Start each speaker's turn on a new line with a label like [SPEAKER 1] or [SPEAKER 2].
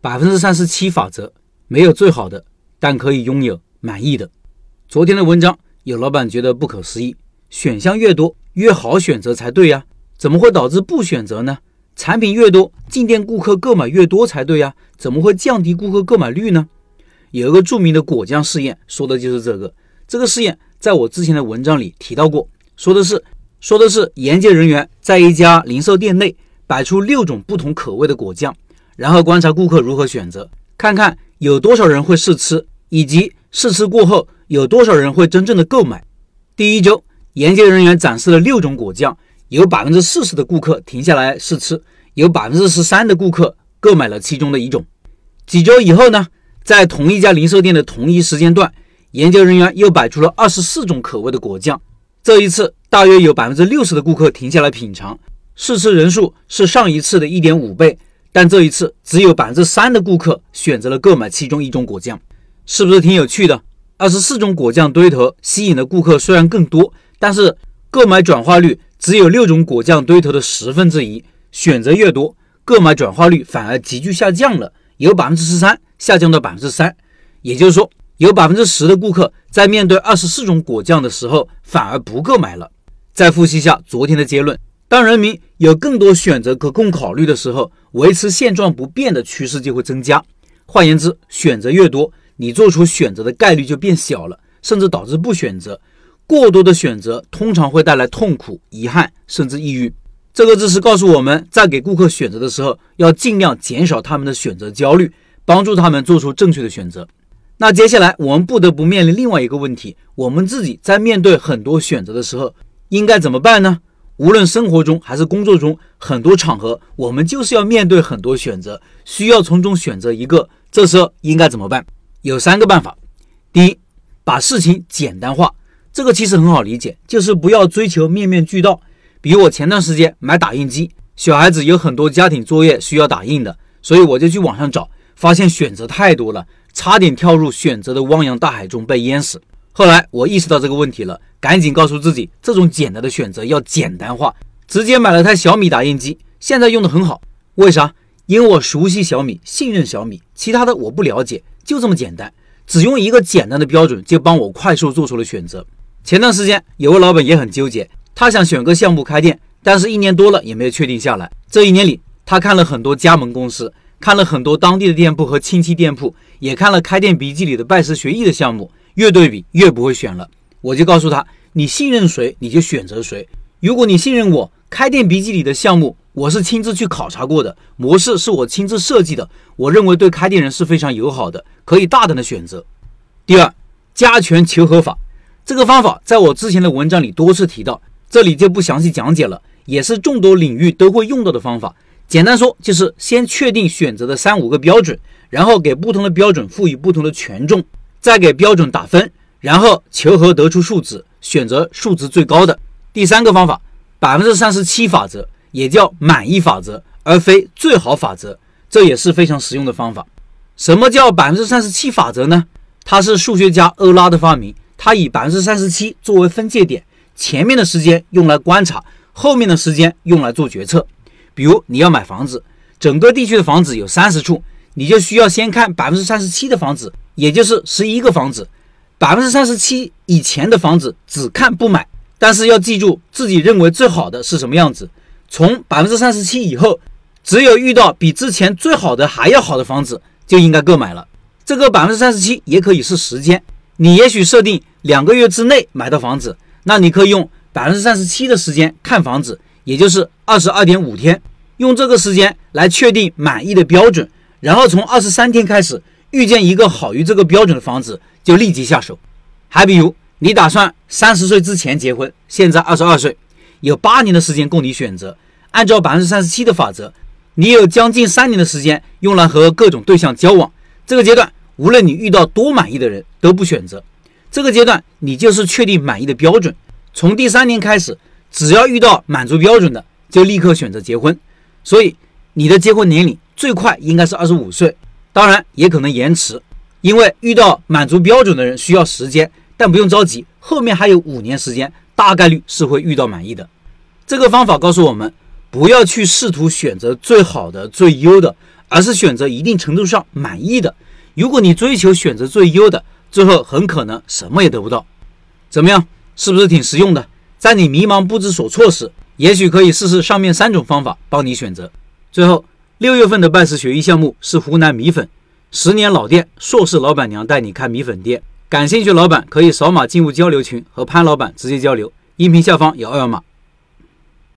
[SPEAKER 1] 百分之三十七法则，没有最好的，但可以拥有满意的。昨天的文章，有老板觉得不可思议，选项越多越好选择才对呀，怎么会导致不选择呢？产品越多，进店顾客购买越多才对呀，怎么会降低顾客购买率呢？有一个著名的果酱试验，说的就是这个。这个试验在我之前的文章里提到过，说的是说的是研究人员在一家零售店内摆出六种不同口味的果酱。然后观察顾客如何选择，看看有多少人会试吃，以及试吃过后有多少人会真正的购买。第一周，研究人员展示了六种果酱，有百分之四十的顾客停下来试吃，有百分之十三的顾客购买了其中的一种。几周以后呢，在同一家零售店的同一时间段，研究人员又摆出了二十四种口味的果酱，这一次大约有百分之六十的顾客停下来品尝，试吃人数是上一次的一点五倍。但这一次只有百分之三的顾客选择了购买其中一种果酱，是不是挺有趣的？二十四种果酱堆头吸引的顾客虽然更多，但是购买转化率只有六种果酱堆头的十分之一。选择越多，购买转化率反而急剧下降了，由百分之十三下降到百分之三。也就是说，有百分之十的顾客在面对二十四种果酱的时候反而不购买了。再复习一下昨天的结论。当人民有更多选择可供考虑的时候，维持现状不变的趋势就会增加。换言之，选择越多，你做出选择的概率就变小了，甚至导致不选择。过多的选择通常会带来痛苦、遗憾，甚至抑郁。这个知识告诉我们在给顾客选择的时候，要尽量减少他们的选择焦虑，帮助他们做出正确的选择。那接下来我们不得不面临另外一个问题：我们自己在面对很多选择的时候，应该怎么办呢？无论生活中还是工作中，很多场合我们就是要面对很多选择，需要从中选择一个。这时候应该怎么办？有三个办法。第一，把事情简单化。这个其实很好理解，就是不要追求面面俱到。比如我前段时间买打印机，小孩子有很多家庭作业需要打印的，所以我就去网上找，发现选择太多了，差点跳入选择的汪洋大海中被淹死。后来我意识到这个问题了，赶紧告诉自己，这种简单的选择要简单化，直接买了台小米打印机，现在用的很好。为啥？因为我熟悉小米，信任小米，其他的我不了解，就这么简单，只用一个简单的标准就帮我快速做出了选择。前段时间有位老板也很纠结，他想选个项目开店，但是一年多了也没有确定下来。这一年里，他看了很多加盟公司，看了很多当地的店铺和亲戚店铺，也看了开店笔记里的拜师学艺的项目。越对比越不会选了，我就告诉他，你信任谁你就选择谁。如果你信任我，开店笔记里的项目我是亲自去考察过的，模式是我亲自设计的，我认为对开店人是非常友好的，可以大胆的选择。第二，加权求和法，这个方法在我之前的文章里多次提到，这里就不详细讲解了，也是众多领域都会用到的方法。简单说就是先确定选择的三五个标准，然后给不同的标准赋予不同的权重。再给标准打分，然后求和得出数值，选择数值最高的。第三个方法，百分之三十七法则，也叫满意法则，而非最好法则，这也是非常实用的方法。什么叫百分之三十七法则呢？它是数学家欧拉的发明，他以百分之三十七作为分界点，前面的时间用来观察，后面的时间用来做决策。比如你要买房子，整个地区的房子有三十处，你就需要先看百分之三十七的房子。也就是十一个房子，百分之三十七以前的房子只看不买，但是要记住自己认为最好的是什么样子。从百分之三十七以后，只有遇到比之前最好的还要好的房子，就应该购买了。这个百分之三十七也可以是时间，你也许设定两个月之内买到房子，那你可以用百分之三十七的时间看房子，也就是二十二点五天，用这个时间来确定满意的标准，然后从二十三天开始。遇见一个好于这个标准的房子，就立即下手。还比如，你打算三十岁之前结婚，现在二十二岁，有八年的时间供你选择。按照百分之三十七的法则，你有将近三年的时间用来和各种对象交往。这个阶段，无论你遇到多满意的人，都不选择。这个阶段，你就是确定满意的标准。从第三年开始，只要遇到满足标准的，就立刻选择结婚。所以，你的结婚年龄最快应该是二十五岁。当然也可能延迟，因为遇到满足标准的人需要时间，但不用着急，后面还有五年时间，大概率是会遇到满意的。这个方法告诉我们，不要去试图选择最好的、最优的，而是选择一定程度上满意的。如果你追求选择最优的，最后很可能什么也得不到。怎么样？是不是挺实用的？在你迷茫不知所措时，也许可以试试上面三种方法帮你选择。最后，六月份的拜师学艺项目是湖南米粉，十年老店，硕士老板娘带你看米粉店。感兴趣老板可以扫码进入交流群，和潘老板直接交流。音频下方有二维码。